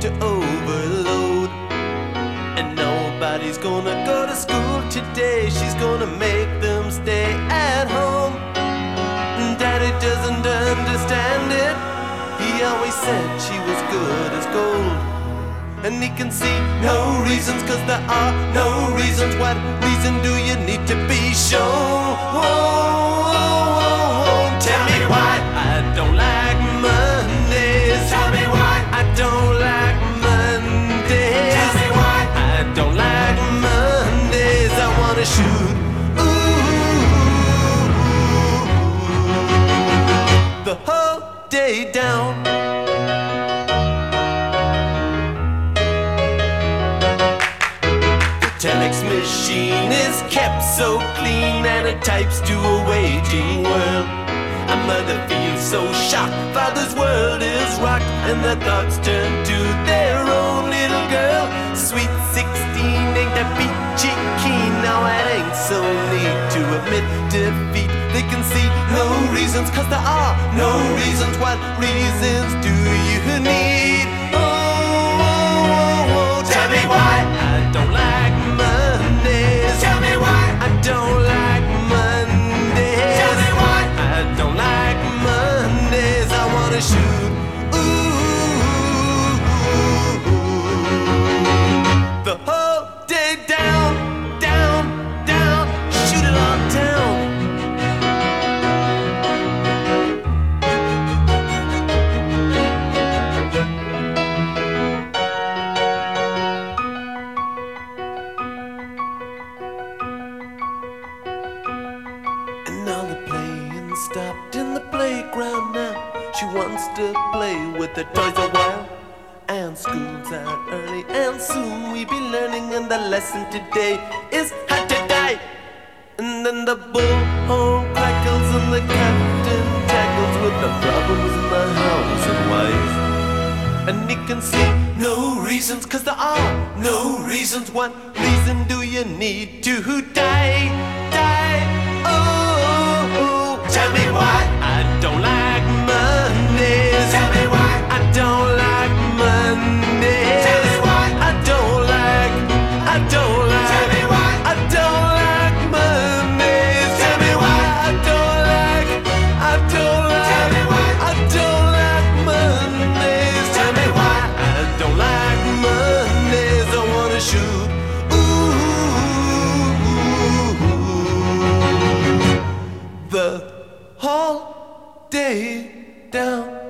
to overload. And nobody's gonna go to school today. She's gonna make them stay at home. And Daddy doesn't understand it. He always said she was good as gold. And he can see no reasons, cause there are no reasons. What reason do you need to be shown? Shoot. Ooh, the whole day down. The telex machine is kept so clean and it types to a waiting world. A mother feels so shocked, father's world is rocked, and their thoughts turn to their own little girl. Sweet 16 admit defeat. They can see no reasons, cause there are no reasons. What reasons do you need? Stopped in the playground now. She wants to play with the toys a while. And school's out early, and soon we be learning. And the lesson today is how to die. And then the bullhorn crackles, and the captain tackles with the problems in the house and wife. And he can see no reasons, cause there are no reasons. What reason do you need to die? Die. down.